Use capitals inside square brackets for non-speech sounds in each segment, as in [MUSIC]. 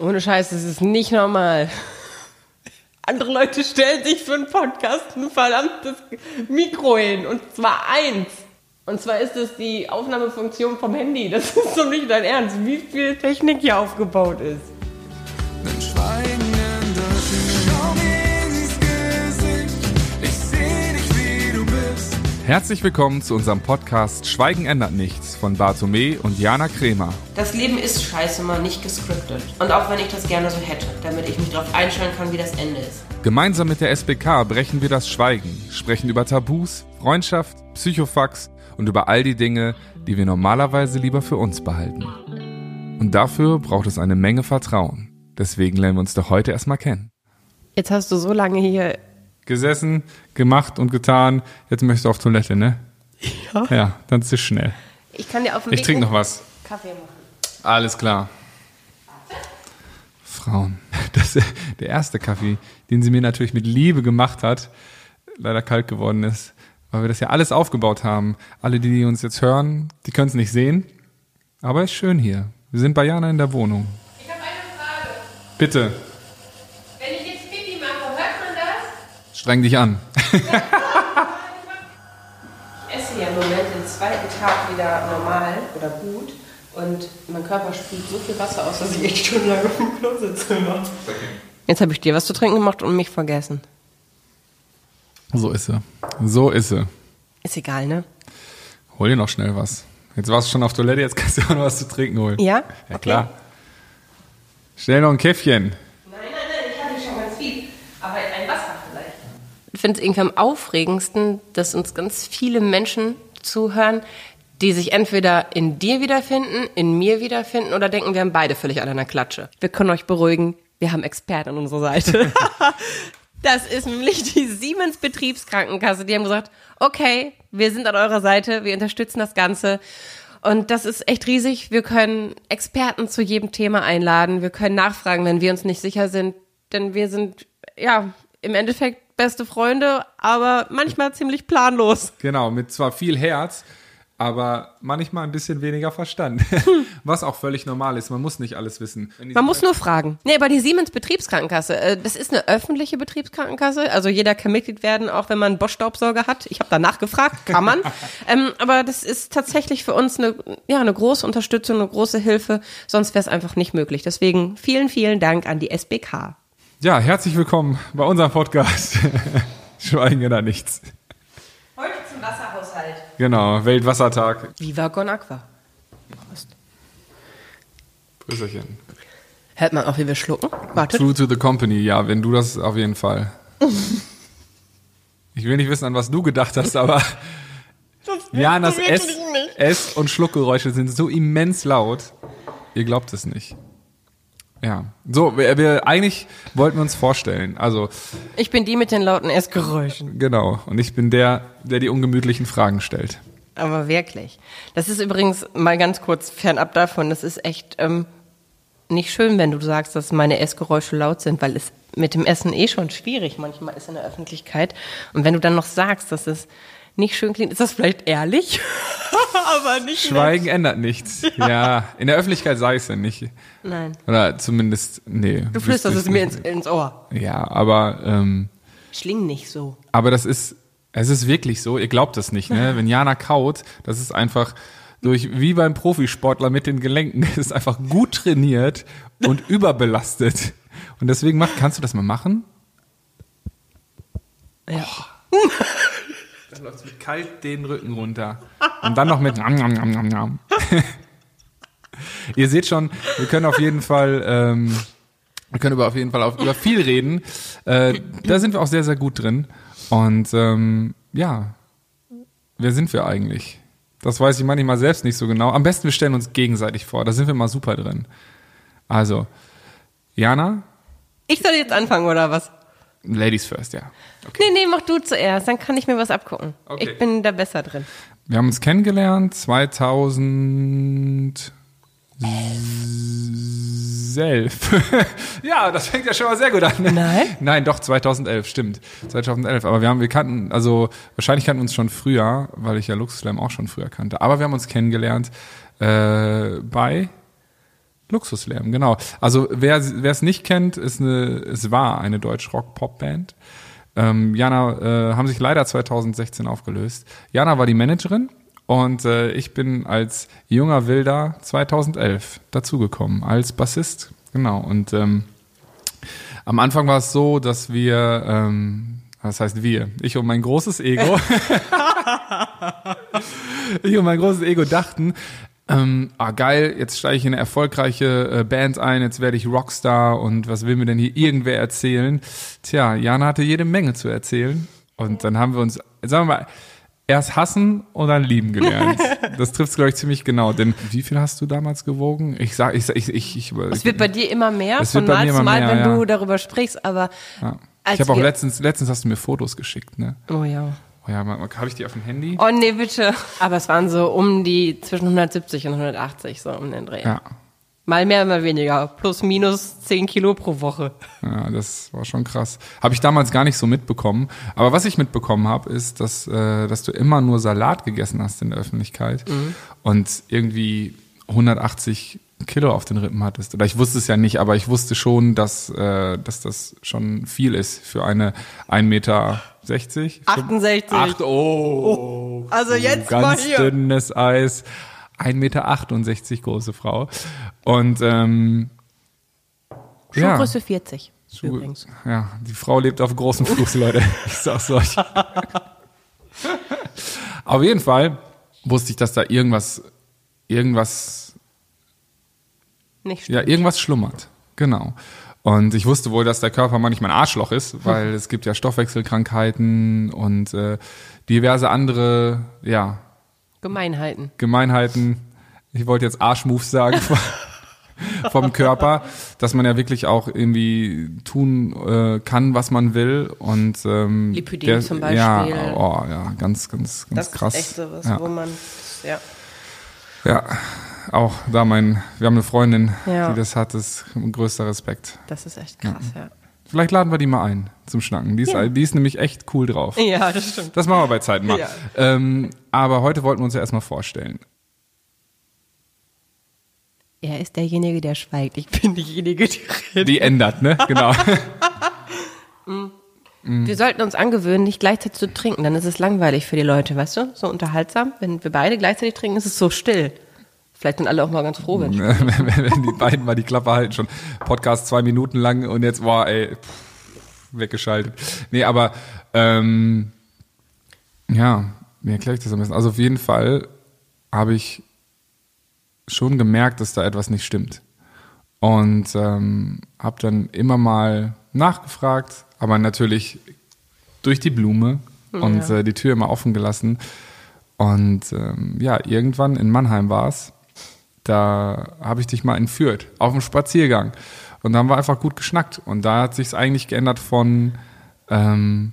Ohne Scheiß, das ist nicht normal. Andere Leute stellen sich für einen Podcast ein verdammtes Mikro hin. Und zwar eins. Und zwar ist es die Aufnahmefunktion vom Handy. Das ist doch nicht dein Ernst, wie viel Technik hier aufgebaut ist. Herzlich willkommen zu unserem Podcast Schweigen ändert nichts von Bartome und Jana Kremer. Das Leben ist scheiße mal nicht gescriptet. Und auch wenn ich das gerne so hätte, damit ich mich darauf einstellen kann, wie das Ende ist. Gemeinsam mit der SBK brechen wir das Schweigen, sprechen über Tabus, Freundschaft, Psychofax und über all die Dinge, die wir normalerweise lieber für uns behalten. Und dafür braucht es eine Menge Vertrauen. Deswegen lernen wir uns doch heute erstmal kennen. Jetzt hast du so lange hier. Gesessen, gemacht und getan. Jetzt möchtest du auf Toilette, ne? Ja. Ja, dann zisch schnell. Ich kann dir auf dem Ich trinke noch was. Kaffee machen. Alles klar. Frauen. [LAUGHS] Das, der erste Kaffee, den sie mir natürlich mit Liebe gemacht hat, leider kalt geworden ist, weil wir das ja alles aufgebaut haben. Alle, die uns jetzt hören, die können es nicht sehen, aber ist schön hier. Wir sind bei Jana in der Wohnung. Ich habe eine Frage. Bitte, Wenn ich jetzt Pipi mache, hört man das? Streng dich an. Ich esse ja im Moment den zweiten Tag wieder normal oder gut. Und mein Körper spült so viel Wasser aus, dass ich echt stundenlang auf dem Klo sitze. Jetzt habe ich dir was zu trinken gemacht und mich vergessen. So ist sie. So ist sie. Ist egal, ne? Hol dir noch schnell was. Jetzt warst du schon auf Toilette, jetzt kannst du auch noch was zu trinken holen. Ja? Ja, Okay. klar. Schnell noch ein Käffchen. Nein, nein, nein, ich hatte schon ganz viel. Aber ein Wasser vielleicht. Ich finde es irgendwie am aufregendsten, dass uns ganz viele Menschen zuhören, die sich entweder in dir wiederfinden, in mir wiederfinden oder denken, wir haben beide völlig alle in der Klatsche. Wir können euch beruhigen, wir haben Experten an unserer Seite. [LAUGHS] das ist nämlich die Siemens Betriebskrankenkasse. Die haben gesagt, okay, wir sind an eurer Seite, wir unterstützen das Ganze. Und das ist echt riesig. Wir können Experten zu jedem Thema einladen. Wir können nachfragen, wenn wir uns nicht sicher sind. Denn wir sind, ja, im Endeffekt beste Freunde, aber manchmal ziemlich planlos. Genau, mit zwar viel Herz, aber manchmal ein bisschen weniger Verstand. [LAUGHS] Was auch völlig normal ist. Man muss nicht alles wissen. Man muss nur fragen. Nee, aber die Siemens Betriebskrankenkasse, äh, das ist eine öffentliche Betriebskrankenkasse. Also jeder kann Mitglied werden, auch wenn man einen Bosch-Staubsauger hat. Ich habe danach gefragt, kann man. [LAUGHS] ähm, aber das ist tatsächlich für uns eine, ja, eine große Unterstützung, eine große Hilfe. Sonst wäre es einfach nicht möglich. Deswegen vielen, vielen Dank an die SBK. Ja, herzlich willkommen bei unserem Podcast. [LAUGHS] Schweigen oder nichts. Heute zum Wasserhaushalt. Genau, Weltwassertag. Viva Con Aqua. Grüßerchen. Hört man auch, wie wir schlucken? Wartet. True to the company, ja, wenn du das auf jeden Fall. [LAUGHS] Ich will nicht wissen, an was du gedacht hast, aber Janas Ess, Ess- und Schluckgeräusche sind so immens laut. Ihr glaubt es nicht. Ja. So, wir, wir eigentlich wollten wir uns vorstellen. Also, Ich bin die mit den lauten Essgeräuschen. genau. Und ich bin der, der die ungemütlichen Fragen stellt. Aber wirklich. Das ist übrigens mal ganz kurz fernab davon. Das ist echt ähm, nicht schön, wenn du sagst, dass meine Essgeräusche laut sind, weil es mit dem Essen eh schon schwierig manchmal ist in der Öffentlichkeit. Und wenn du dann noch sagst, dass es nicht schön klingt, ist das vielleicht ehrlich, [LAUGHS] aber nicht Schweigen ändert nichts. [LAUGHS] Ja. in der Öffentlichkeit sage ich es ja nicht. nett. Nein. Oder zumindest, nee. Du flüsterst es mir ins, ins Ohr. Ja, aber ähm, Schling nicht so. Aber das ist, es ist wirklich so, ihr glaubt das nicht, ne? [LAUGHS] Wenn Jana kaut, das ist einfach durch, wie beim Profisportler mit den Gelenken, ist einfach gut trainiert und überbelastet. Und deswegen macht, kannst du das mal machen? Ja. Dann läuft mit kalt den Rücken runter. Und dann noch mit Nam, Nam, Nam, Nam, Nam. [LAUGHS] Ihr seht schon, wir können auf jeden Fall, ähm, wir können über, auf jeden Fall auf, über viel reden. Äh, da sind wir auch sehr, sehr gut drin. Und ähm, ja, wer sind wir eigentlich? Das weiß ich manchmal selbst nicht so genau. Am besten wir stellen uns gegenseitig vor. Da sind wir mal super drin. Also, Jana, Ich soll jetzt anfangen, oder was? Ladies first, ja. Nee, nee, mach du zuerst, dann kann ich mir was abgucken. Okay. Ich bin da besser drin. Wir haben uns kennengelernt 2011. [LAUGHS] ja, das fängt ja schon mal sehr gut an. Nein? [LAUGHS] Nein, doch 2011, stimmt. 2011, aber wir haben wir kannten also wahrscheinlich kannten wir uns schon früher, weil ich ja Luxus Slam auch schon früher kannte, aber wir haben uns kennengelernt äh, bei Luxuslärm, genau. Also wer wer es nicht kennt, ist eine, es war eine Deutsch-Rock-Pop-Band. Ähm, Jana äh, haben sich leider 2016 aufgelöst. Jana war die Managerin und äh, ich bin als junger Wilder 2011 dazugekommen als Bassist. Genau. Und ähm, am Anfang war es so, dass wir, ähm, was heißt wir? Ich und mein großes Ego. [LAUGHS] ich und mein großes Ego dachten, ähm, ah geil, jetzt steige ich in eine erfolgreiche äh, Band ein, jetzt werde ich Rockstar und was will mir denn hier irgendwer erzählen? Tja, Jana hatte jede Menge zu erzählen und dann haben wir uns, sagen wir mal, erst hassen und dann lieben gelernt. [LAUGHS] Das trifft es, glaube ich, ziemlich genau. Denn wie viel hast du damals gewogen? Ich sag, ich, sag- ich, ich, ich, Es wird bei dir immer mehr, Es von Mal zu Mal, mehr, wenn ja. du darüber sprichst, aber ja. ich habe auch letztens, letztens hast du mir Fotos geschickt, ne? Oh ja. Oh ja, habe ich die auf dem Handy? Oh nee, bitte. Aber es waren so um die zwischen 170 und 180, so um den Dreh. Ja. Mal mehr, mal weniger. Plus, minus 10 Kilo pro Woche. Ja, das war schon krass. Habe ich damals gar nicht so mitbekommen. Aber was ich mitbekommen habe, ist, dass, äh, dass du immer nur Salat gegessen hast in der Öffentlichkeit und irgendwie 180 Kilo auf den Rippen hattest. Oder ich wusste es ja nicht, aber ich wusste schon, dass, äh, dass das schon viel ist für eine 1,60 Meter. 68. Acht, oh, Also jetzt mal ganz hier. dünnes Eis. 1,68 Meter große Frau. Und ähm, ja. Schuhgröße 40 Schuhe- übrigens. Ja, die Frau lebt auf großem Fuß, Leute. [LAUGHS] Ich sag's euch. auf jeden Fall wusste ich, dass da irgendwas, irgendwas, Nicht ja, irgendwas schlummert. Genau. Und ich wusste wohl, dass der Körper manchmal ein Arschloch ist, weil es gibt ja Stoffwechselkrankheiten und äh, diverse andere, ja, Gemeinheiten. Gemeinheiten, ich wollte jetzt Arschmoves sagen [LAUGHS] [LAUGHS] vom Körper, dass man ja wirklich auch irgendwie tun äh, kann, was man will und ähm, Lipödem zum Beispiel. Ja, oh, ja, ganz, ganz, ganz Das krass. ist echt sowas, ja. wo man, ja. Ja, auch da mein, wir haben eine Freundin, Ja. die das hat, ist größter Respekt. Das ist echt krass, ja. Vielleicht laden wir die mal ein zum Schnacken. Die ist, die ist nämlich echt cool drauf. Ja, das stimmt. Das machen wir bei Zeit mal. Ja. Ähm, aber heute wollten wir uns ja erstmal vorstellen. Er ist derjenige, der schweigt. Ich bin diejenige, die redet. Die ändert, ne? Genau. [LAUGHS] [LAUGHS] Wir sollten uns angewöhnen, nicht gleichzeitig zu trinken. Dann ist es langweilig für die Leute, weißt du? So unterhaltsam. Wenn wir beide gleichzeitig trinken, ist es so still. Vielleicht sind alle auch mal ganz froh, wenn [LAUGHS] wenn, wenn die beiden mal die Klappe halten, schon Podcast zwei Minuten lang und jetzt, boah, ey, pff, weggeschaltet. Nee, aber, ähm, ja, wie erkläre ich das am besten? Also auf jeden Fall habe ich schon gemerkt, dass da etwas nicht stimmt. Und ähm, habe dann immer mal nachgefragt, aber natürlich durch die Blume und Ja. äh, die Tür immer offen gelassen. Und ähm, ja, irgendwann in Mannheim war es, da habe ich dich mal entführt, auf dem Spaziergang. Und da haben wir einfach gut geschnackt. Und da hat sich's eigentlich geändert von ähm,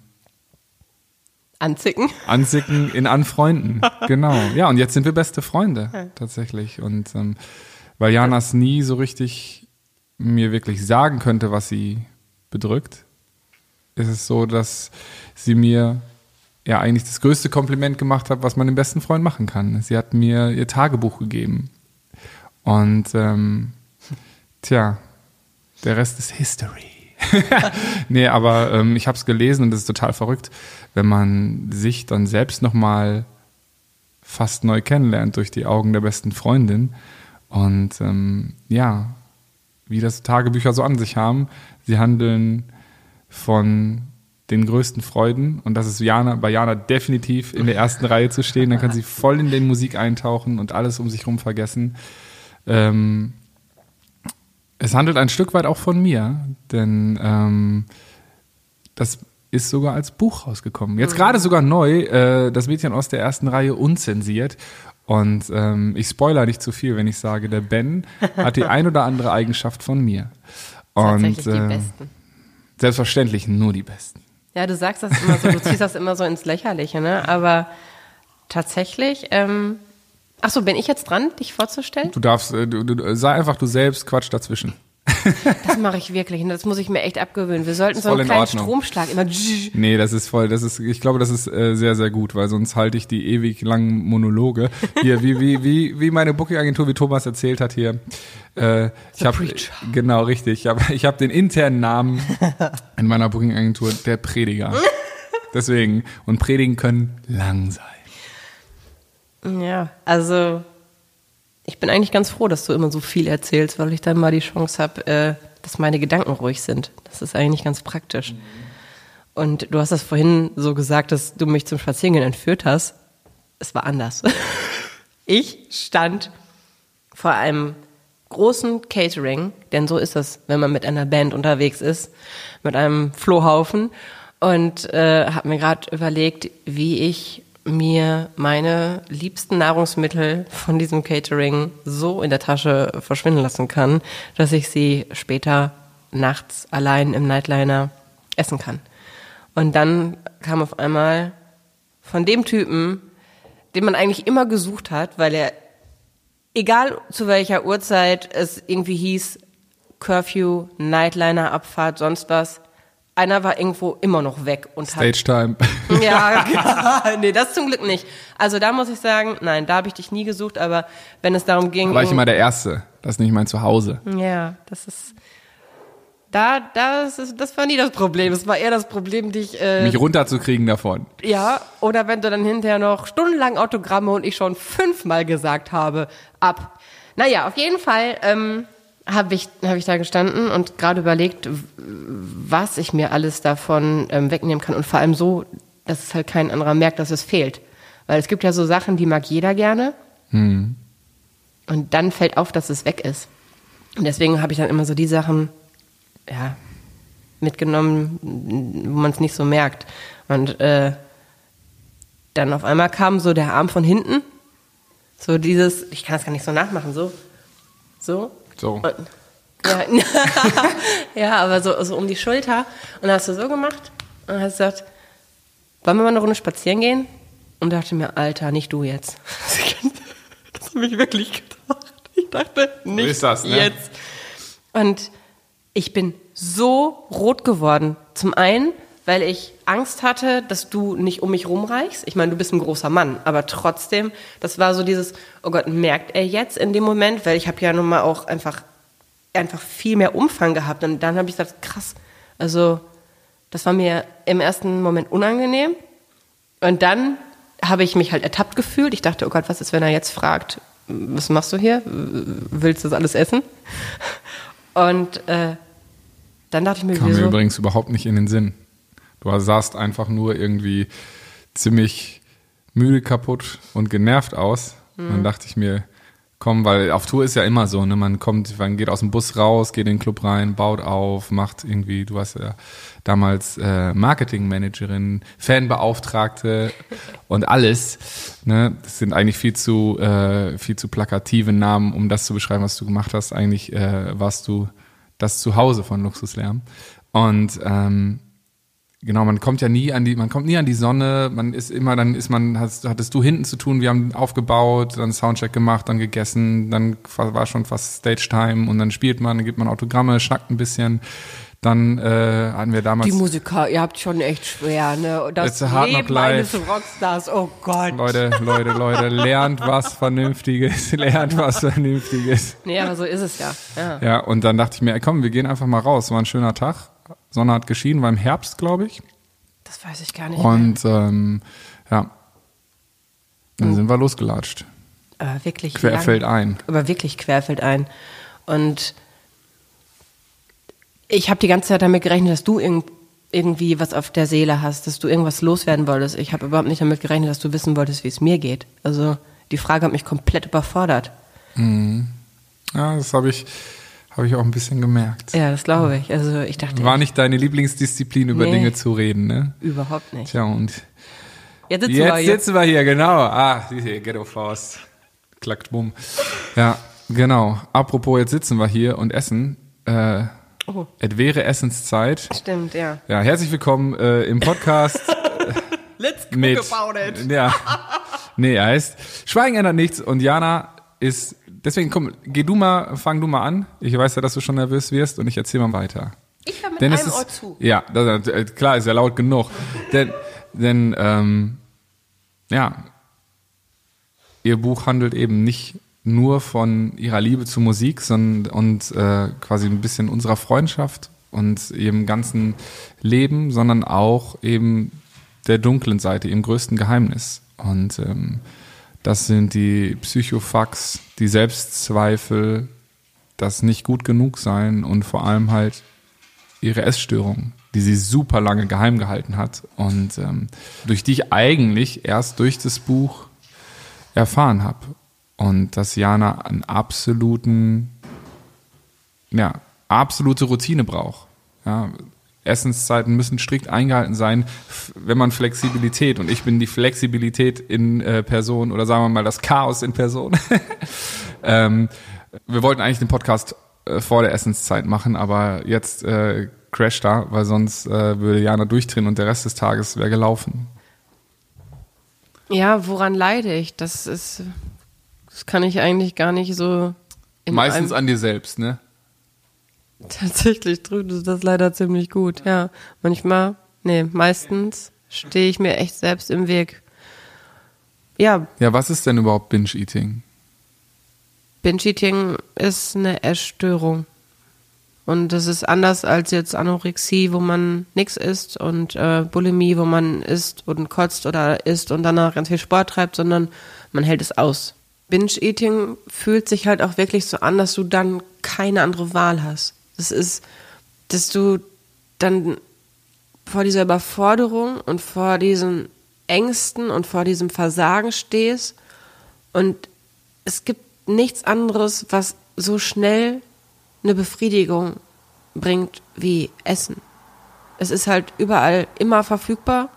Anzicken. Ansicken in Anfreunden. [LAUGHS] Genau. Ja, und jetzt sind wir beste Freunde tatsächlich. Und ähm, weil Janas nie so richtig mir wirklich sagen könnte, was sie bedrückt, ist es so, dass sie mir ja eigentlich das größte Kompliment gemacht hat, was man dem besten Freund machen kann. Sie hat mir ihr Tagebuch gegeben. Und ähm, tja, der Rest ist History. [LAUGHS] nee, aber ähm, ich habe es gelesen und es ist total verrückt, wenn man sich dann selbst nochmal fast neu kennenlernt durch die Augen der besten Freundin. Und ähm, ja, wie das Tagebücher so an sich haben. Sie handeln von den größten Freuden und das ist Jana, bei Jana definitiv in der ersten Reihe zu stehen. Dann kann sie voll in den Musik eintauchen und alles um sich herum vergessen. Ähm, es handelt ein Stück weit auch von mir, denn ähm, das ist sogar als Buch rausgekommen. Jetzt gerade sogar neu, äh, das Mädchen aus der ersten Reihe unzensiert. Und ähm, ich spoiler nicht zu viel, wenn ich sage, der Ben hat die [LAUGHS] ein oder andere Eigenschaft von mir. Und Tatsächlich die äh, Besten. Selbstverständlich nur die besten. Ja, du sagst das immer so, du ziehst das immer so ins Lächerliche, ne? Aber tatsächlich, ähm, ach so, bin ich jetzt dran, dich vorzustellen? Du darfst, äh, du, du, sei einfach du selbst, Quatsch dazwischen. Das mache ich wirklich und das muss ich mir echt abgewöhnen. Wir sollten so einen in kleinen Ordnung. Stromschlag immer. Nee, das ist voll, das ist, ich glaube, das ist äh, sehr, sehr gut, weil sonst halte ich die ewig langen Monologe. Hier, wie, wie, wie, wie meine Booking-Agentur, wie Thomas erzählt hat hier. Äh, ich habe genau richtig. Ich habe ich hab den internen Namen [LAUGHS] in meiner Booking-Agentur, der Prediger. Deswegen. Und predigen können lang sein. Ja, also ich bin eigentlich ganz froh, dass du immer so viel erzählst, weil ich dann mal die Chance habe, äh, dass meine Gedanken ruhig sind. Das ist eigentlich ganz praktisch. Und du hast das vorhin so gesagt, dass du mich zum Spazierengehen entführt hast. Es war anders. [LAUGHS] Ich stand vor einem großen Catering, denn so ist das, wenn man mit einer Band unterwegs ist, mit einem Flohhaufen und äh, habe mir gerade überlegt, wie ich mir meine liebsten Nahrungsmittel von diesem Catering so in der Tasche verschwinden lassen kann, dass ich sie später nachts allein im Nightliner essen kann. Und dann kam auf einmal von dem Typen, den man eigentlich immer gesucht hat, weil er, egal zu welcher Uhrzeit es irgendwie hieß, Curfew, Nightliner, Abfahrt, sonst was, einer war irgendwo immer noch weg und hat Stage Time. [LAUGHS] ja, [LAUGHS] nee, das zum Glück nicht. Also da muss ich sagen, nein, da habe ich dich nie gesucht, aber wenn es darum ging, War ich immer der Erste. Das ist nicht mein Zuhause. ja, das ist da, das ist, das war nie das Problem. Es war eher das Problem, dich, äh, Mich runterzukriegen davon. ja, oder wenn du dann hinterher noch stundenlang Autogramme und ich schon fünfmal gesagt habe, ab. Naja, auf jeden Fall ähm, habe ich, hab ich da gestanden und gerade überlegt, was ich mir alles davon ähm, wegnehmen kann. Und vor allem so, dass es halt kein anderer merkt, dass es fehlt. Weil es gibt ja so Sachen, die mag jeder gerne. Und dann fällt auf, dass es weg ist. Und deswegen habe ich dann immer so die Sachen, ja, mitgenommen, wo man es nicht so merkt. Und äh, dann auf einmal kam so der Arm von hinten. So dieses, ich kann das gar nicht so nachmachen, so. So. So. Und, ja, [LAUGHS] ja, aber so, so um die Schulter. Und dann hast du so gemacht und hast gesagt, wollen wir mal eine Runde spazieren gehen? Und dachte mir, Alter, nicht du jetzt. [LAUGHS] Das habe ich wirklich gedacht. Ich dachte, nicht das, ne? jetzt. Und ich bin so rot geworden. Zum einen, weil ich Angst hatte, dass du nicht um mich rumreichst. Ich meine, du bist ein großer Mann, aber trotzdem, das war so dieses, oh Gott, merkt er jetzt in dem Moment, weil ich habe ja nun mal auch einfach, einfach viel mehr Umfang gehabt. Und dann habe ich gesagt, krass, also das war mir im ersten Moment unangenehm. Und dann habe ich mich halt ertappt gefühlt. Ich dachte, oh Gott, was ist, wenn er jetzt fragt, was machst du hier? Willst du das alles essen? Und äh, dann dachte ich mir, Kam mir übrigens überhaupt nicht in den Sinn. Du sahst einfach nur irgendwie ziemlich müde, kaputt und genervt aus. Und Mhm. dann dachte ich mir, komm, weil auf Tour ist ja immer so, ne? Man kommt, man geht aus dem Bus raus, geht in den Club rein, baut auf, macht irgendwie, du warst ja damals äh, Marketingmanagerin, Fanbeauftragte [LAUGHS] und alles. Ne? Das sind eigentlich viel zu, äh, viel zu plakative Namen, um das zu beschreiben, was du gemacht hast. Eigentlich äh, warst du das Zuhause von Luxuslärm. Und ähm, Genau, man kommt ja nie an die, man kommt nie an die Sonne, man ist immer, dann ist man, hast, hattest du hinten zu tun, wir haben aufgebaut, dann Soundcheck gemacht, dann gegessen, dann war schon fast Stage Time und dann spielt man, dann gibt man Autogramme, schnackt ein bisschen. Dann äh, hatten wir damals Die Musiker, ihr habt schon echt schwer, ne? Das Leben eines Rockstars, oh Gott. Leute, Leute, Leute, lernt was Vernünftiges, [LAUGHS] lernt was Vernünftiges. Nee, aber so ist es ja. ja. Ja, und dann dachte ich mir, komm, wir gehen einfach mal raus. War ein schöner Tag. Sonne hat geschienen, war im Herbst, glaube ich. Das weiß ich gar nicht. Und ähm, ja, dann sind wir losgelatscht. Aber wirklich Querfeld lang, ein. Aber wirklich querfeld ein. Und ich habe die ganze Zeit damit gerechnet, dass du irgend, irgendwie was auf der Seele hast, dass du irgendwas loswerden wolltest. Ich habe überhaupt nicht damit gerechnet, dass du wissen wolltest, wie es mir geht. Also die Frage hat mich komplett überfordert. Ja, das habe ich, habe ich auch ein bisschen gemerkt. Ja, das glaube ich. Also ich dachte War nicht deine Lieblingsdisziplin, über Nee. Dinge zu reden, ne? überhaupt nicht. Tja, und Jetzt sitzen wir jetzt hier. sitzen wir hier, genau. Ah, diese Ghetto-Faust. Klackt bumm. Ja, genau. Apropos, jetzt sitzen wir hier und essen. Äh, Oh. Es wäre Essenszeit. Stimmt, ja. Ja, herzlich willkommen äh, im Podcast [LAUGHS] Let's mit. Ja. [LAUGHS] Nee, er heißt Schweigen ändert nichts und Jana ist deswegen komm, geh du mal, fang du mal an. Ich weiß ja, dass du schon nervös wirst und ich erzähl mal weiter. Ich höre mit Denn einem ist, Ohr zu. Ja, das, äh, klar, ist ja laut genug. denn, denn ähm, ja, ihr Buch handelt eben nicht nur von ihrer Liebe zur Musik, sondern und äh, quasi ein bisschen unserer Freundschaft und ihrem ganzen Leben, sondern auch eben der dunklen Seite, ihrem größten Geheimnis. Und ähm, das sind die Psychofax, die Selbstzweifel, das nicht gut genug sein und vor allem halt ihre Essstörung, die sie super lange geheim gehalten hat und ähm, durch die ich eigentlich erst durch das Buch erfahren habe. Und dass Jana einen absoluten, ja, absolute Routine braucht. Ja, Essenszeiten müssen strikt eingehalten sein, wenn man Flexibilität, und ich bin die Flexibilität in äh, Person, oder sagen wir mal das Chaos in Person. [LAUGHS] ähm, wir wollten eigentlich den Podcast äh, vor der Essenszeit machen, aber jetzt äh, crasht da, weil sonst äh, würde Jana durchdrehen und der Rest des Tages wäre gelaufen. Ja, woran leide ich? Das ist, das kann ich eigentlich gar nicht so. In Meistens an dir selbst, ne? [LAUGHS] Tatsächlich trifft es das leider ziemlich gut. Ja, manchmal, nee, meistens stehe ich mir echt selbst im Weg. Ja, Ja, was ist denn überhaupt Binge-Eating? Binge-Eating ist eine Essstörung. Und das ist anders als jetzt Anorexie, wo man nichts isst und äh, Bulimie, wo man isst und kotzt oder isst und danach ganz viel Sport treibt, sondern man hält es aus. Binge-Eating fühlt sich halt auch wirklich so an, dass du dann keine andere Wahl hast. Das ist, dass du dann vor dieser Überforderung und vor diesen Ängsten und vor diesem Versagen stehst und es gibt nichts anderes, was so schnell eine Befriedigung bringt wie Essen. Es ist halt überall immer verfügbar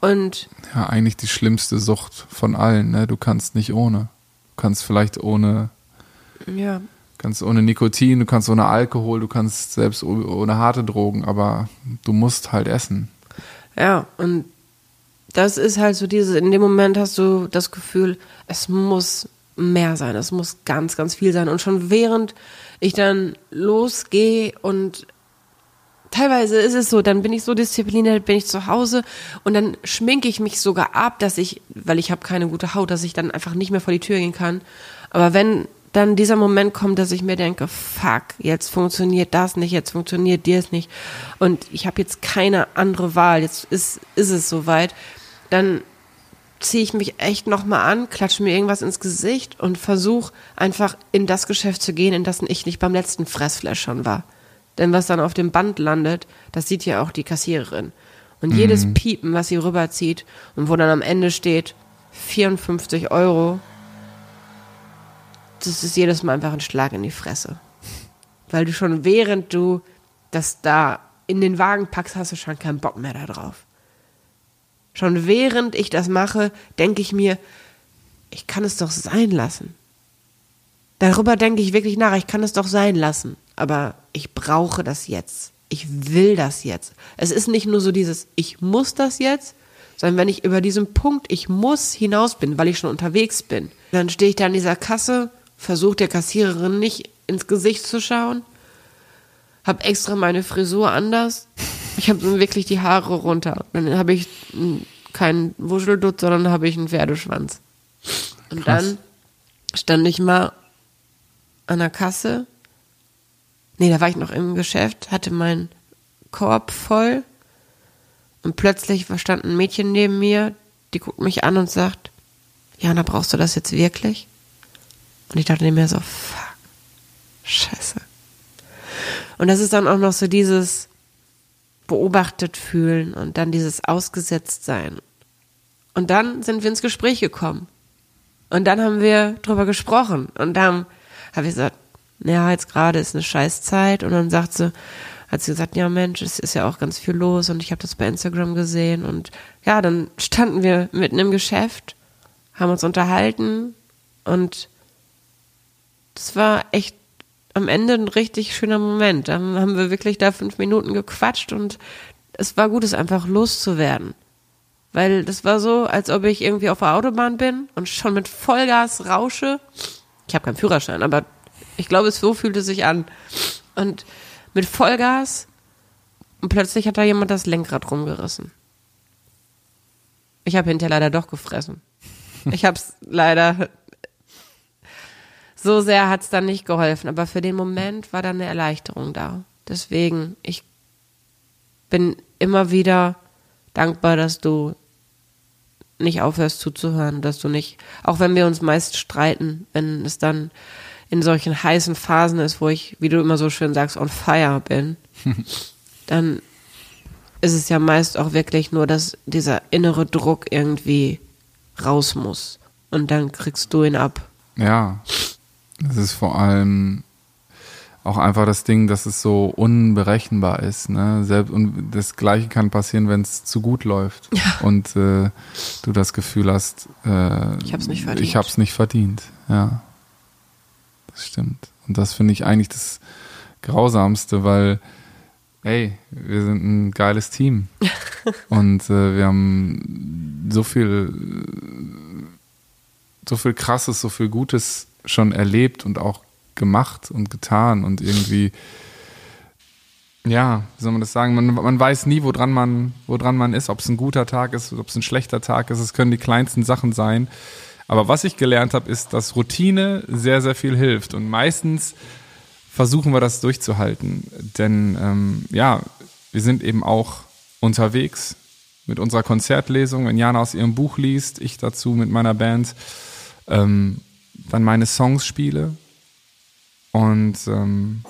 und Ja, eigentlich die schlimmste Sucht von allen, ne? Du kannst nicht ohne. Du kannst vielleicht ohne, ja, kannst ohne Nikotin, du kannst ohne Alkohol, du kannst selbst oh- ohne harte Drogen, aber du musst halt essen. ja und das ist halt so dieses, in dem Moment hast du das Gefühl, es muss mehr sein, es muss ganz, ganz viel sein und schon während ich dann losgehe und teilweise ist es so, dann bin ich so diszipliniert, bin ich zu Hause und dann schminke ich mich sogar ab, dass ich, weil ich habe keine gute Haut, dass ich dann einfach nicht mehr vor die Tür gehen kann. Aber wenn dann dieser Moment kommt, dass ich mir denke, fuck, jetzt funktioniert das nicht, jetzt funktioniert dies nicht und ich habe jetzt keine andere Wahl, jetzt ist, ist es soweit, dann ziehe ich mich echt nochmal an, klatsche mir irgendwas ins Gesicht und versuche einfach in das Geschäft zu gehen, in das ich nicht beim letzten Fressflash schon war. Denn was dann auf dem Band landet, das sieht ja auch die Kassiererin. Und jedes Piepen, was sie rüberzieht und wo dann am Ende steht 54 Euro, das ist jedes Mal einfach ein Schlag in die Fresse. Weil du schon während du das da in den Wagen packst, hast du schon keinen Bock mehr da drauf. Schon während ich das mache, denke ich mir, ich kann es doch sein lassen. Darüber denke ich wirklich nach, ich kann es doch sein lassen. Aber ich brauche das jetzt. Ich will das jetzt. Es ist nicht nur so dieses, ich muss das jetzt, sondern wenn ich über diesen Punkt, ich muss hinaus bin, weil ich schon unterwegs bin, dann stehe ich da an dieser Kasse, versuche der Kassiererin nicht ins Gesicht zu schauen, habe extra meine Frisur anders. Ich habe wirklich die Haare runter. Dann habe ich keinen Wuscheldutt, sondern habe ich einen Pferdeschwanz. Und Krass. dann stand ich mal an der Kasse. Nee, da war ich noch im Geschäft, hatte meinen Korb voll. Und plötzlich stand ein Mädchen neben mir, die guckt mich an und sagt, Jana, brauchst du das jetzt wirklich? Und ich dachte mir so, fuck, scheiße. Und das ist dann auch noch so dieses beobachtet fühlen und dann dieses ausgesetzt sein. Und dann sind wir ins Gespräch gekommen. Und dann haben wir drüber gesprochen. Und dann habe ich gesagt, ja, jetzt gerade ist eine Scheißzeit. Und dann sagt sie, hat sie gesagt, ja Mensch, es ist ja auch ganz viel los und ich habe das bei Instagram gesehen. Und ja, dann standen wir mitten im Geschäft, haben uns unterhalten und das war echt am Ende ein richtig schöner Moment. Dann haben wir wirklich da fünf Minuten gequatscht und es war gut, es einfach loszuwerden. Weil das war so, als ob ich irgendwie auf der Autobahn bin und schon mit Vollgas rausche Ich habe keinen Führerschein, aber ich glaube, es so fühlt es sich an. Und mit Vollgas und plötzlich hat da jemand das Lenkrad rumgerissen. Ich habe hinterher leider doch gefressen. Ich habe es leider so sehr hat es dann nicht geholfen, aber für den Moment war dann eine Erleichterung da. Deswegen, ich bin immer wieder dankbar, dass du nicht aufhörst zuzuhören, dass du nicht, auch wenn wir uns meist streiten, wenn es dann in solchen heißen Phasen ist, wo ich, wie du immer so schön sagst, on fire bin, [LAUGHS] dann ist es ja meist auch wirklich nur, dass dieser innere Druck irgendwie raus muss. Und dann kriegst du ihn ab. Ja, das ist vor allem auch einfach das Ding, dass es so unberechenbar ist. Ne? Selbst, und das Gleiche kann passieren, wenn es zu gut läuft Ja. und äh, du das Gefühl hast, äh, Ich hab's nicht verdient. Ich hab's nicht verdient. Ja, das stimmt. Und das finde ich eigentlich das Grausamste, weil, ey, wir sind ein geiles Team [LAUGHS] und äh, wir haben so viel, so viel Krasses, so viel Gutes schon erlebt und auch gemacht und getan und irgendwie, ja, wie soll man das sagen? Man, man weiß nie, woran man, woran man ist, ob es ein guter Tag ist, ob es ein schlechter Tag ist. Es können die kleinsten Sachen sein. Aber was ich gelernt habe, ist, dass Routine sehr, sehr viel hilft. Und meistens versuchen wir das durchzuhalten. Denn ähm, ja, wir sind eben auch unterwegs mit unserer Konzertlesung. Wenn Jana aus ihrem Buch liest, ich dazu mit meiner Band, ähm, dann meine Songs spiele. Und ähm,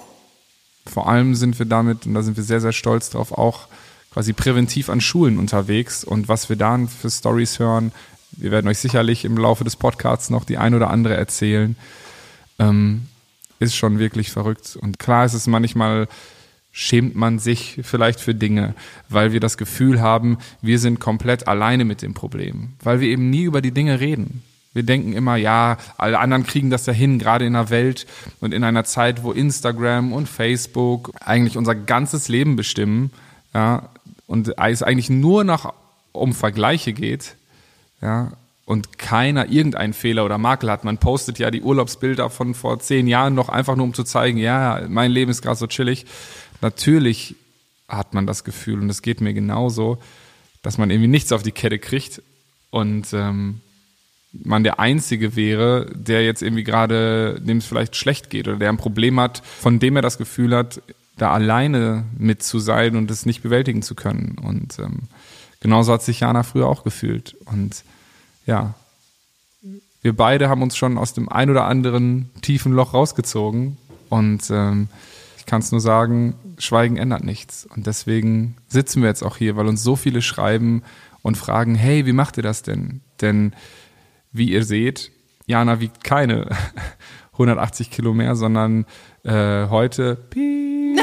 vor allem sind wir damit, und da sind wir sehr, sehr stolz drauf, auch quasi präventiv an Schulen unterwegs. Und was wir dann für Stories hören, wir werden euch sicherlich im Laufe des Podcasts noch die ein oder andere erzählen, ähm, ist schon wirklich verrückt. Und klar ist es manchmal, schämt man sich vielleicht für Dinge, weil wir das Gefühl haben, wir sind komplett alleine mit dem Problem, weil wir eben nie über die Dinge reden. Wir denken immer, ja, alle anderen kriegen das ja hin, gerade in einer Welt und in einer Zeit, wo Instagram und Facebook eigentlich unser ganzes Leben bestimmen, ja, und es eigentlich nur noch um Vergleiche geht, ja, und keiner irgendeinen Fehler oder Makel hat. Man postet ja die Urlaubsbilder von vor zehn Jahren noch einfach nur, um zu zeigen, ja, mein Leben ist gerade so chillig. Natürlich hat man das Gefühl, und es geht mir genauso, dass man irgendwie nichts auf die Kette kriegt und ähm, man der Einzige wäre, der jetzt irgendwie gerade, dem es vielleicht schlecht geht oder der ein Problem hat, von dem er das Gefühl hat, da alleine mit zu sein und es nicht bewältigen zu können. Und ähm, genauso hat sich Jana früher auch gefühlt. Und ja, wir beide haben uns schon aus dem ein oder anderen tiefen Loch rausgezogen. Und ähm, ich kann es nur sagen, Schweigen ändert nichts. Und deswegen sitzen wir jetzt auch hier, weil uns so viele schreiben und fragen, hey, wie macht ihr das denn? Denn wie ihr seht, Jana wiegt keine [LAUGHS] 180 Kilo mehr, sondern äh, heute piep,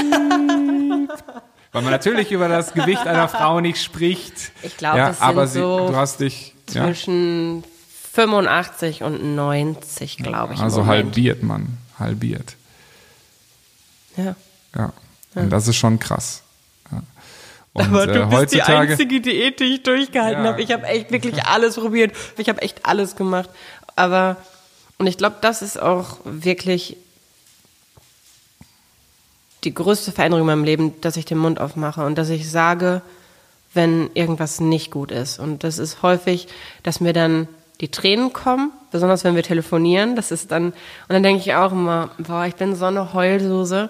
weil man natürlich über das Gewicht einer Frau nicht spricht. Ich glaube, ja, das sind aber sie, so du hast dich ja, Zwischen 85 und 90, glaube ich. also halbiert man, halbiert. Ja. Ja. Und das ist schon krass. Und, Aber du äh, bist die einzige Diät, die ich durchgehalten Ja. habe. Ich habe echt wirklich alles probiert. Ich habe echt alles gemacht. Aber, und ich glaube, das ist auch wirklich die größte Veränderung in meinem Leben, dass ich den Mund aufmache und dass ich sage, wenn irgendwas nicht gut ist. Und das ist häufig, dass mir dann die Tränen kommen, besonders wenn wir telefonieren. Das ist dann, und dann denke ich auch immer, boah, ich bin so eine Heulsuse.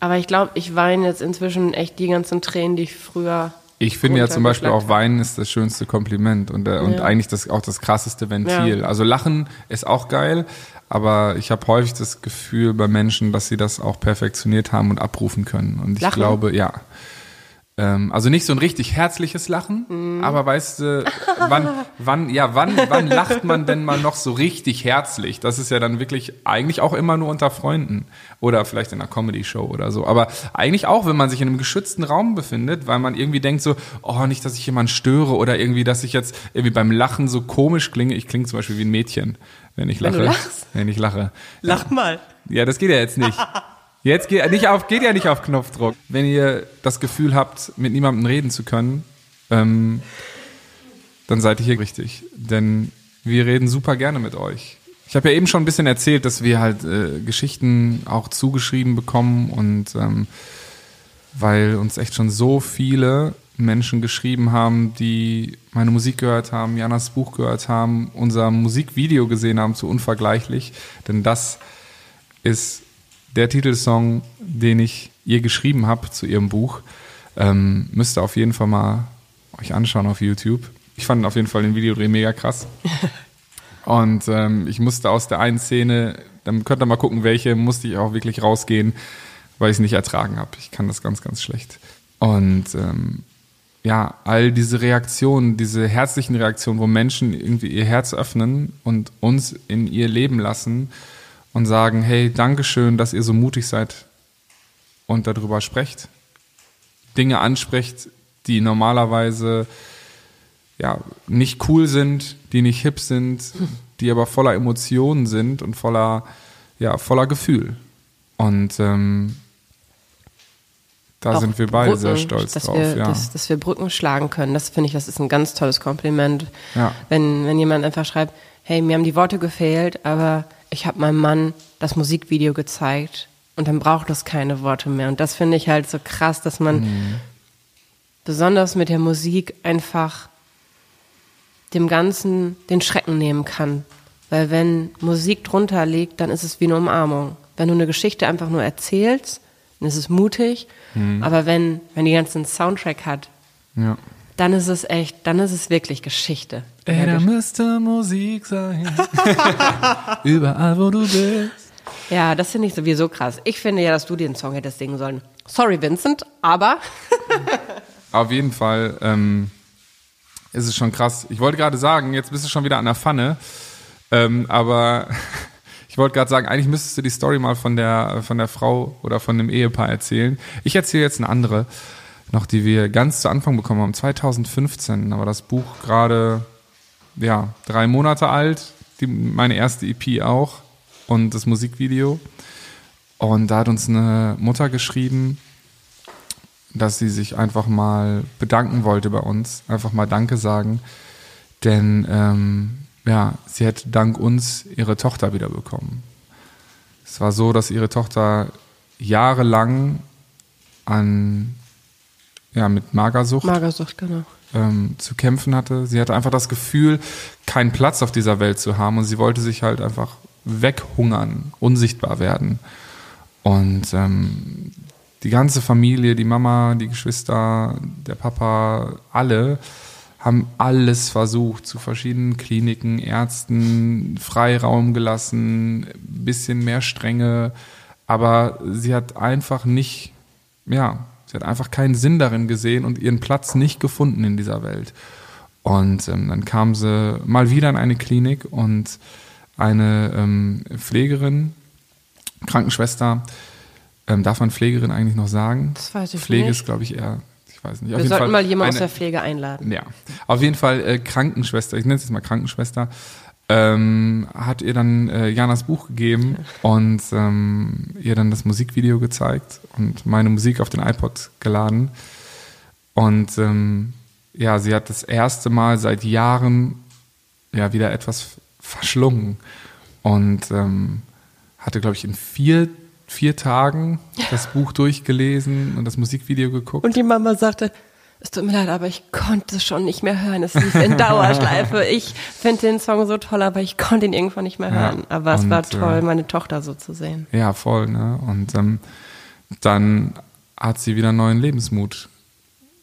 Aber ich glaube, ich weine jetzt inzwischen echt die ganzen Tränen, die ich früher. Ich finde ja zum Beispiel auch. Weinen ist das schönste Kompliment und, äh, und Ja. eigentlich das, auch das krasseste Ventil. Ja. Also Lachen ist auch geil, aber ich habe häufig das Gefühl bei Menschen, dass sie das auch perfektioniert haben und abrufen können. Und ich Lachen? glaube, ja. Ähm, also nicht so ein richtig herzliches Lachen, Mhm. aber weißt du, wann, wann, ja, wann, wann lacht man denn mal noch so richtig herzlich? Das ist ja dann wirklich eigentlich auch immer nur unter Freunden oder vielleicht in einer Comedy-Show oder so. Aber eigentlich auch, wenn man sich in einem geschützten Raum befindet, weil man irgendwie denkt so, oh, nicht, dass ich jemanden störe oder irgendwie, dass ich jetzt irgendwie beim Lachen so komisch klinge. Ich klinge zum Beispiel wie ein Mädchen, wenn ich Wenn lache. du lachst? Wenn ich lache. Lach mal. Ja, das geht ja jetzt nicht. [LAUGHS] Jetzt geht, nicht auf, geht ja nicht auf Knopfdruck. Wenn ihr das Gefühl habt, mit niemandem reden zu können, ähm, dann seid ihr hier richtig. Denn wir reden super gerne mit euch. ich habe ja eben schon ein bisschen erzählt, dass wir halt äh, Geschichten auch zugeschrieben bekommen und ähm, weil uns echt schon so viele Menschen geschrieben haben, die meine Musik gehört haben, Janas Buch gehört haben, unser Musikvideo gesehen haben zu Unvergleichlich. Denn das ist der Titelsong, den ich ihr geschrieben habe zu ihrem Buch. Ähm, müsst ihr auf jeden Fall mal euch anschauen auf YouTube. Ich fand auf jeden Fall den Videodreh mega krass. [LAUGHS] Und ähm, ich musste aus der einen Szene, dann könnt ihr mal gucken, welche, musste ich auch wirklich rausgehen, weil ich es nicht ertragen habe. Ich kann das ganz, ganz schlecht. Und ähm, ja, all diese Reaktionen, diese herzlichen Reaktionen, wo Menschen irgendwie ihr Herz öffnen und uns in ihr Leben lassen und sagen, hey, Dankeschön, dass ihr so mutig seid und darüber sprecht. Dinge ansprecht, die normalerweise ja, nicht cool sind, die nicht hip sind, [LAUGHS] die aber voller Emotionen sind und voller, ja, voller Gefühl. Und ähm, da Auch sind wir beide Brücken, sehr stolz dass drauf. Wir, ja. dass, dass wir Brücken schlagen können. Das finde ich, das ist ein ganz tolles Kompliment. Ja. Wenn, wenn jemand einfach schreibt, hey, mir haben die Worte gefehlt, aber ich habe meinem Mann das Musikvideo gezeigt und dann braucht es keine Worte mehr. Und das finde ich halt so krass, dass man Mhm. besonders mit der Musik einfach dem Ganzen den Schrecken nehmen kann. Weil wenn Musik drunter liegt, dann ist es wie eine Umarmung. Wenn du eine Geschichte einfach nur erzählst, dann ist es mutig. Mhm. Aber wenn, wenn die ganzen Soundtrack hat, ja. dann ist es echt, dann ist es wirklich Geschichte. Ey, da müsste Musik sein. [LAUGHS] Überall, wo du bist. Ja, das finde ich sowieso krass. Ich finde ja, dass du den Song hättest singen sollen. Sorry, Vincent, aber [LAUGHS] Auf jeden Fall ähm, ist es schon krass. Ich wollte gerade sagen, jetzt bist du schon wieder an der Pfanne. Ähm, aber [LAUGHS] ich wollte gerade sagen, eigentlich müsstest du die Story mal von der, von der Frau oder von dem Ehepaar erzählen. Ich erzähle jetzt eine andere, noch die wir ganz zu Anfang bekommen haben, 2015. Aber das Buch gerade, ja, drei Monate alt. Die, meine erste EP auch. Und das Musikvideo. Und da hat uns eine Mutter geschrieben, dass sie sich einfach mal bedanken wollte bei uns, einfach mal Danke sagen, denn ähm, ja, sie hätte dank uns ihre Tochter wiederbekommen. Es war so, dass ihre Tochter jahrelang an ja mit Magersucht Magersucht, genau. ähm, zu kämpfen hatte. Sie hatte einfach das Gefühl, keinen Platz auf dieser Welt zu haben und sie wollte sich halt einfach weghungern, unsichtbar werden. Und ähm, die ganze Familie, die Mama, die Geschwister, der Papa, alle haben alles versucht, zu verschiedenen Kliniken, Ärzten, Freiraum gelassen, bisschen mehr Strenge, aber sie hat einfach nicht, ja, sie hat einfach keinen Sinn darin gesehen und ihren Platz nicht gefunden in dieser Welt. Und ähm, dann kam sie mal wieder in eine Klinik und eine ähm, Pflegerin, Krankenschwester, ähm, darf man Pflegerin eigentlich noch sagen? Das weiß ich Pflege nicht. ist, glaube ich, eher, ich weiß nicht. Wir sollten mal jemanden aus der Pflege einladen. ja, auf jeden Fall äh, Krankenschwester, ich nenne es jetzt mal Krankenschwester, ähm, hat ihr dann äh, Janas Buch gegeben und ähm, ihr dann das Musikvideo gezeigt und meine Musik auf den iPod geladen. Und ähm, ja, sie hat das erste Mal seit Jahren ja wieder etwas verschlungen und ähm, hatte, glaube ich, in vier, vier Tagen das Buch durchgelesen und das Musikvideo geguckt. Und die Mama sagte, es tut mir leid, aber ich konnte es schon nicht mehr hören. Es lief in Dauerschleife. [LAUGHS] Ich finde den Song so toll, aber ich konnte ihn irgendwann nicht mehr Ja, hören. Aber es war äh, toll, meine Tochter so zu sehen. Ja, voll, ne? Und ähm, dann hat sie wieder neuen Lebensmut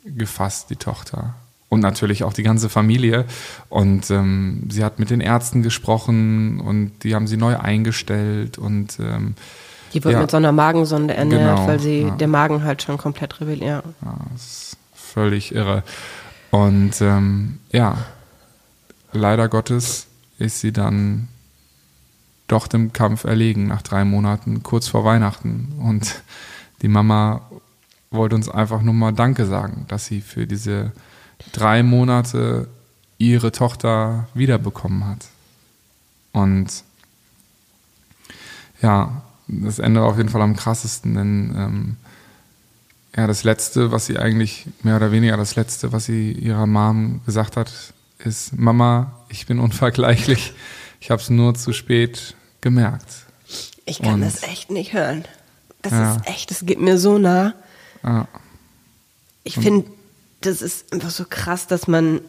gefasst, die Tochter. Und natürlich auch die ganze Familie. Und ähm, sie hat mit den Ärzten gesprochen und die haben sie neu eingestellt und ähm, Die wird ja. mit so einer Magensonde ernährt, Genau, weil sie ja. der Magen halt schon komplett rebelliert. ja, ist völlig irre. Und ähm, ja, leider Gottes ist sie dann doch dem Kampf erlegen nach drei Monaten, kurz vor Weihnachten. Und die Mama wollte uns einfach nur mal Danke sagen, dass sie für diese drei Monate ihre Tochter wiederbekommen hat. Und ja, das Ende war auf jeden Fall am krassesten, denn ähm, ja, das Letzte, was sie eigentlich, mehr oder weniger das Letzte, was sie ihrer Mom gesagt hat, ist, Mama, ich bin unvergleichlich. Ich habe es nur zu spät gemerkt. Ich kann Und- das echt nicht hören. Das Ja. ist echt, das geht mir so nah. Ja. Ich finde, das ist einfach so krass, dass man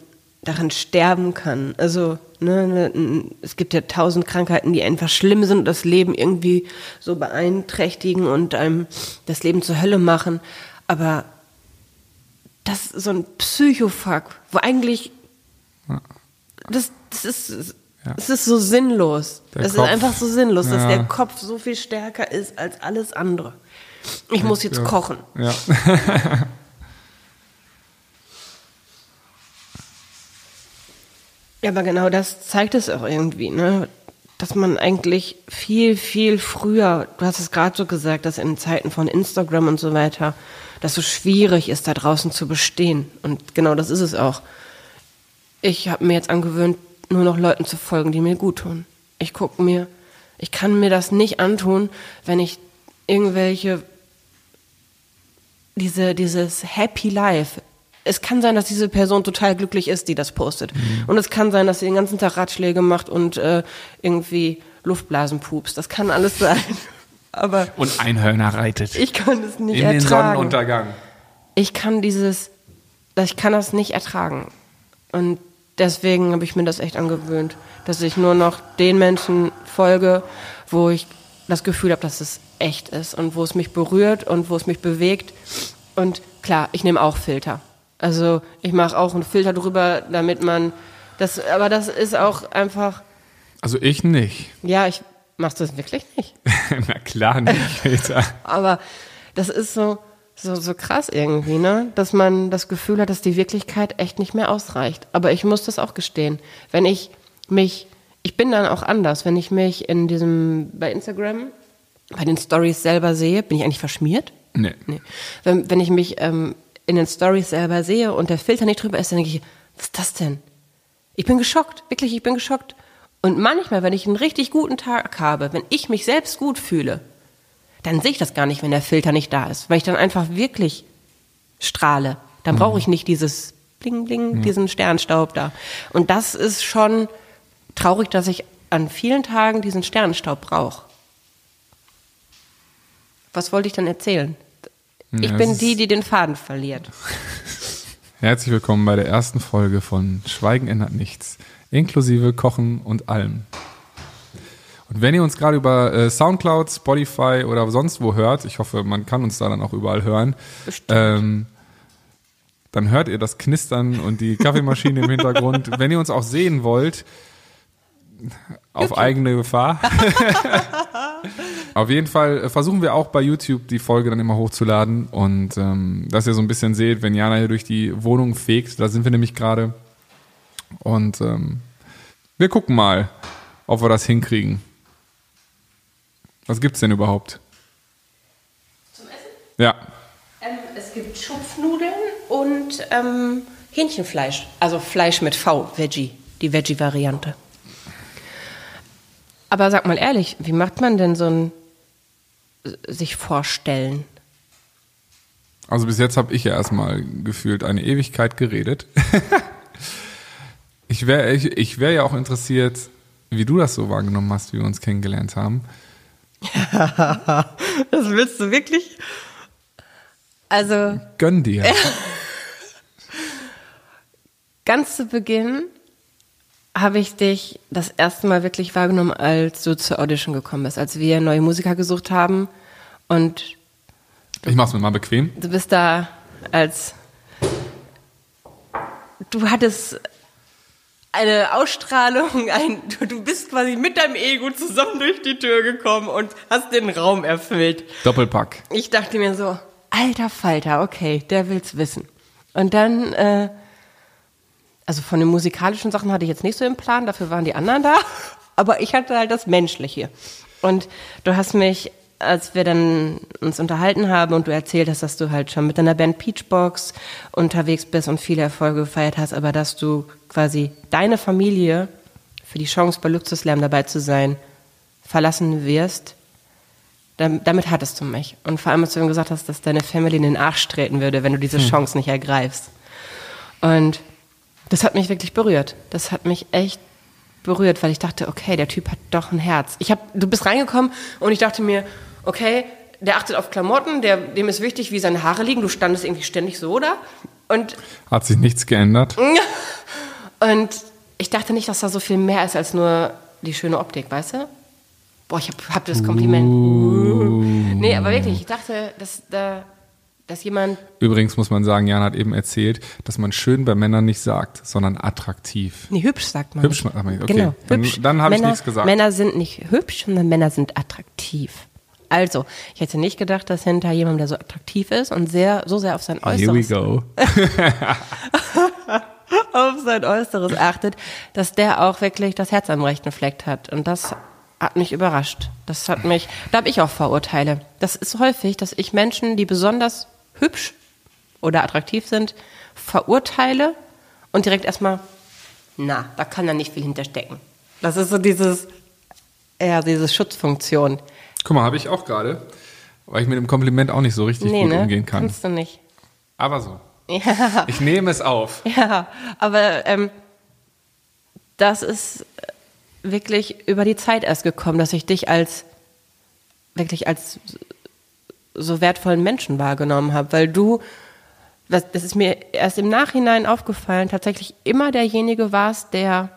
daran sterben kann. Also, ne, ne, es gibt ja tausend Krankheiten, die einfach schlimm sind und das Leben irgendwie so beeinträchtigen und einem das Leben zur Hölle machen. Aber das ist so ein Psychofuck, wo eigentlich das, das ist Ja. es ist so sinnlos. Der Es ist Kopf. einfach so sinnlos, dass Ja. der Kopf so viel stärker ist als alles andere. Ich muss jetzt Ja. kochen. Ja. [LAUGHS] Ja, aber genau das zeigt es auch irgendwie, ne? Dass man eigentlich viel, viel früher, du hast es gerade so gesagt, dass in Zeiten von Instagram und so weiter, dass so schwierig ist, da draußen zu bestehen. Und genau das ist es auch. Ich habe mir jetzt angewöhnt, nur noch Leuten zu folgen, die mir gut tun. Ich gucke mir, ich kann mir das nicht antun, wenn ich irgendwelche diese, dieses Happy Life. Es kann sein, dass diese Person total glücklich ist, die das postet. Und es kann sein, dass sie den ganzen Tag Ratschläge macht und äh, irgendwie Luftblasen pupst. Das kann alles sein. [LAUGHS] Aber Und Einhörner reitet. ich kann es nicht In den ertragen. Sonnenuntergang. Ich kann dieses, ich kann das nicht ertragen. Und deswegen habe ich mir das echt angewöhnt, dass ich nur noch den Menschen folge, wo ich das Gefühl habe, dass es echt ist und wo es mich berührt und wo es mich bewegt. Und klar, ich nehme auch Filter. Also ich mache auch einen Filter drüber, damit man das, aber das ist auch einfach, Also ich nicht. ja, ich machst das wirklich nicht. [LAUGHS] Na klar nicht, [LAUGHS] Peter. Aber das ist so, so, so krass irgendwie, ne? Dass man das Gefühl hat, dass die Wirklichkeit echt nicht mehr ausreicht. Aber ich muss das auch gestehen. Wenn ich mich, ich bin dann auch anders, wenn ich mich in diesem, bei Instagram, bei den Stories selber sehe, bin ich eigentlich verschmiert? Nee. Nee. Wenn, wenn ich mich ähm, in den Stories selber sehe und der Filter nicht drüber ist, dann denke ich, was ist das denn? Ich bin geschockt, wirklich, ich bin geschockt. Und manchmal, wenn ich einen richtig guten Tag habe, wenn ich mich selbst gut fühle, dann sehe ich das gar nicht, wenn der Filter nicht da ist, weil ich dann einfach wirklich strahle. Dann brauche ich nicht dieses Bling Bling, diesen Sternstaub da. Und das ist schon traurig, dass ich an vielen Tagen diesen Sternstaub brauche. Was wollte ich dann erzählen? Ich Ja, bin die, die den Faden verliert. [LAUGHS] Herzlich willkommen bei der ersten Folge von Schweigen ändert nichts, inklusive Kochen und allem. Und wenn ihr uns gerade über äh, Soundcloud, Spotify oder sonst wo hört, ich hoffe, man kann uns da dann auch überall hören, ähm, dann hört ihr das Knistern und die Kaffeemaschine im Hintergrund. [LAUGHS] Wenn ihr uns auch sehen wollt, auf eigene Gefahr. [LAUGHS] Auf jeden Fall äh, versuchen wir auch bei YouTube die Folge dann immer hochzuladen und ähm, dass ihr so ein bisschen seht, wenn Jana hier durch die Wohnung fegt, da sind wir nämlich gerade. Und ähm, wir gucken mal, ob wir das hinkriegen. Was gibt's denn überhaupt? Zum Essen? Ja, Ähm, es gibt Schupfnudeln und ähm, Hähnchenfleisch. Also Fleisch mit V, Veggie, die Veggie-Variante. Aber sag mal ehrlich, wie macht man denn so ein sich vorstellen? also bis jetzt habe ich ja erstmal gefühlt eine Ewigkeit geredet. [LAUGHS] ich wäre ich, ich wär ja auch interessiert, wie du das so wahrgenommen hast, wie wir uns kennengelernt haben. [LAUGHS] Das willst du wirklich? Also Gönn dir. [LAUGHS] ganz zu Beginn habe ich dich das erste Mal wirklich wahrgenommen, als du zur Audition gekommen bist, als wir neue Musiker gesucht haben und Ich mach's mir mal bequem. Du bist da als. Du hattest eine Ausstrahlung, [LAUGHS] ein, du, bist quasi mit deinem Ego zusammen durch die Tür gekommen und hast den Raum erfüllt. Doppelpack. Ich dachte mir so, alter Falter, okay, der will's wissen. Und dann, äh, also von den musikalischen Sachen hatte ich jetzt nicht so im Plan, dafür waren die anderen da. [LAUGHS] Aber ich hatte halt das Menschliche. Und du hast mich, als wir dann uns unterhalten haben und du erzählt hast, dass du halt schon mit deiner Band Peachbox unterwegs bist und viele Erfolge gefeiert hast, aber dass du quasi deine Familie für die Chance bei Luxus Slam dabei zu sein verlassen wirst, Dam- damit hattest du mich. Und vor allem, als du dann gesagt hast, dass deine Family in den Arsch treten würde, wenn du diese Chance nicht ergreifst. Und das hat mich wirklich berührt. Das hat mich echt berührt, weil ich dachte, okay, der Typ hat doch ein Herz. Ich hab, du bist reingekommen und ich dachte mir, okay, der achtet auf Klamotten, der, dem ist wichtig, wie seine Haare liegen. Du standest irgendwie ständig so da. Und, Hat sich nichts geändert. [LAUGHS] und ich dachte nicht, dass da so viel mehr ist als nur die schöne Optik, weißt du? Boah, ich hab, hab das Kompliment. Nee, aber wirklich, ich dachte, dass, da, dass jemand Übrigens muss man sagen, Jan hat eben erzählt, dass man schön bei Männern nicht sagt, sondern attraktiv. Nee, hübsch sagt man. Hübsch sagt man nicht, okay. Genau, Dann- hübsch. dann habe ich Männer- nichts gesagt. Männer sind nicht hübsch, sondern Männer sind attraktiv. Also, ich hätte nicht gedacht, dass hinter jemandem, der so attraktiv ist und sehr, so sehr auf sein Here we Äußeres, go. [LAUGHS] auf sein Äußeres achtet, dass der auch wirklich das Herz am rechten Fleck hat. Und das hat mich überrascht. Das hat mich, da habe ich auch Vorurteile. Das ist häufig, dass ich Menschen, die besonders hübsch oder attraktiv sind, verurteile und direkt erstmal, na, da kann da nicht viel hinterstecken. Das ist so dieses, ja, diese Schutzfunktion. Guck mal, habe ich auch gerade, weil ich mit dem Kompliment auch nicht so richtig Nee, gut ne? umgehen kann. Kannst du nicht. Aber so. Ja. Ich nehme es auf. [LAUGHS] Ja, aber ähm, das ist wirklich über die Zeit erst gekommen, dass ich dich als wirklich als so wertvollen Menschen wahrgenommen habe, weil du, das, das ist mir erst im Nachhinein aufgefallen, tatsächlich immer derjenige warst, der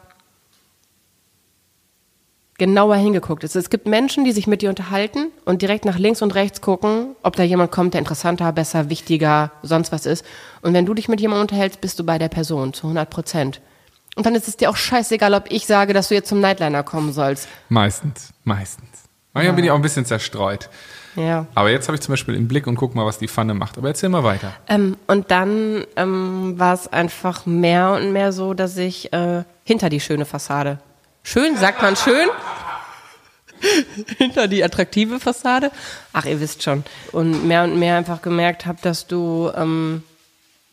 genauer hingeguckt ist. Es gibt Menschen, die sich mit dir unterhalten und direkt nach links und rechts gucken, ob da jemand kommt, der interessanter, besser, wichtiger, sonst was ist. Und wenn du dich mit jemandem unterhältst, bist du bei der Person zu 100 Prozent. Und dann ist es dir auch scheißegal, ob ich sage, dass du jetzt zum Nightliner kommen sollst. Meistens, meistens. Manchmal bin ich auch ein bisschen zerstreut. Ja. Aber jetzt habe ich zum Beispiel den Blick und guck mal, was die Pfanne macht. Aber erzähl mal weiter. Ähm, und dann ähm, war es einfach mehr und mehr so, dass ich äh, hinter die schöne Fassade. Schön, sagt man schön? [LAUGHS] hinter die attraktive Fassade. Ach, ihr wisst schon. Und mehr und mehr einfach gemerkt habe, dass du ähm,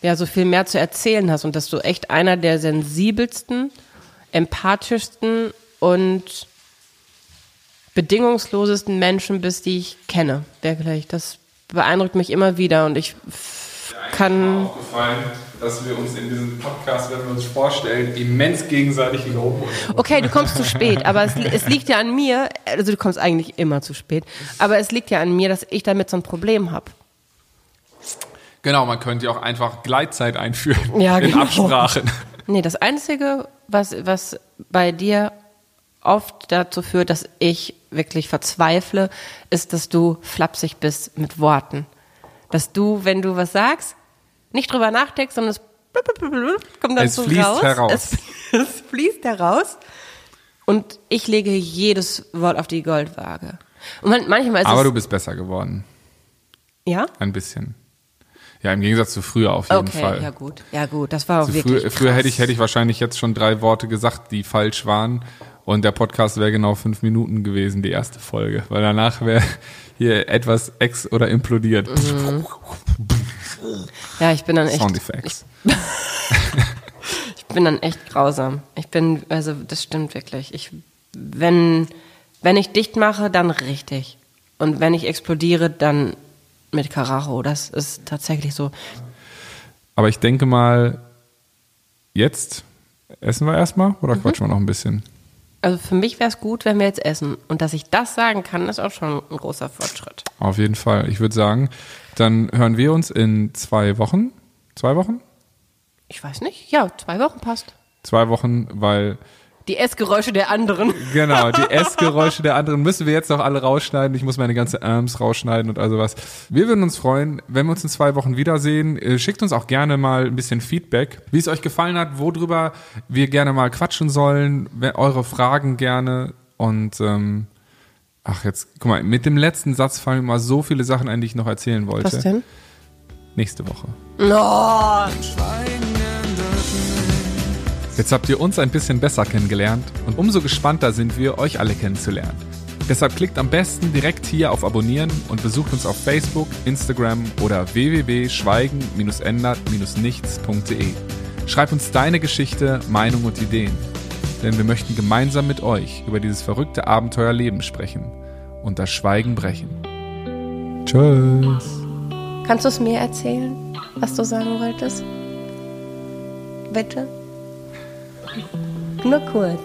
ja so viel mehr zu erzählen hast und dass du echt einer der sensibelsten, empathischsten und bedingungslosesten Menschen bist, die ich kenne. Wirklich. Das beeindruckt mich immer wieder und ich kann. aufgefallen, dass wir uns in diesem Podcast, wenn wir uns vorstellen, immens gegenseitig loben. Okay, du kommst zu spät, aber es, es liegt ja an mir, also du kommst eigentlich immer zu spät, aber es liegt ja an mir, dass ich damit so ein Problem habe. Genau, man könnte ja auch einfach Gleitzeit einführen Ja, in genau. Absprachen. Nee, das Einzige, was, was bei dir oft dazu führt, dass ich wirklich verzweifle, ist, dass du flapsig bist mit Worten. Dass du, wenn du was sagst, nicht drüber nachdenkst, sondern es kommt dann Es so fließt raus. heraus. Es, [LAUGHS] es fließt heraus. Und ich lege jedes Wort auf die Goldwaage. Und man, manchmal ist Aber du bist besser geworden. ja? Ein bisschen. Ja, im Gegensatz zu früher auf jeden Okay, Fall. ja gut. Ja gut, das war auch Also wirklich früher, früher hätte ich, hätte ich wahrscheinlich jetzt schon drei Worte gesagt, die falsch waren. Und der Podcast wäre genau fünf Minuten gewesen, die erste Folge. Weil danach wäre hier etwas ex- oder implodiert. Mhm. Ja, ich bin dann echt Soundeffects. [LAUGHS] Ich bin dann echt grausam. Ich bin, also das stimmt wirklich. Ich, wenn, wenn ich dicht mache, dann richtig. Und wenn ich explodiere, dann mit Karacho. Das ist tatsächlich so. Aber ich denke mal, jetzt essen wir erstmal Mhm. oder quatschen wir noch ein bisschen? Also für mich wäre es gut, wenn wir jetzt essen. Und dass ich das sagen kann, ist auch schon ein großer Fortschritt. Auf jeden Fall. Ich würde sagen, dann hören wir uns in zwei Wochen. Zwei Wochen? Ich weiß nicht. Ja, zwei Wochen passt. Zwei Wochen, weil Die Essgeräusche der anderen. Genau, die [LAUGHS] Essgeräusche der anderen müssen wir jetzt noch alle rausschneiden. Ich muss meine ganze Arms rausschneiden und also was. Wir würden uns freuen, wenn wir uns in zwei Wochen wiedersehen. Äh, Schickt uns auch gerne mal ein bisschen Feedback, wie es euch gefallen hat, worüber wir gerne mal quatschen sollen, eure Fragen gerne und ähm, ach jetzt, guck mal, mit dem letzten Satz fallen mir mal so viele Sachen ein, die ich noch erzählen wollte. Was denn? Nächste Woche. No. Jetzt habt ihr uns ein bisschen besser kennengelernt und umso gespannter sind wir, euch alle kennenzulernen. Deshalb klickt am besten direkt hier auf Abonnieren und besucht uns auf Facebook, Instagram oder www.schweigen-ändert-nichts.de. Schreib uns deine Geschichte, Meinung und Ideen, denn wir möchten gemeinsam mit euch über dieses verrückte Abenteuerleben sprechen und das Schweigen brechen. Tschüss. Kannst du es mir erzählen, was du sagen wolltest? Bitte? Knockwood.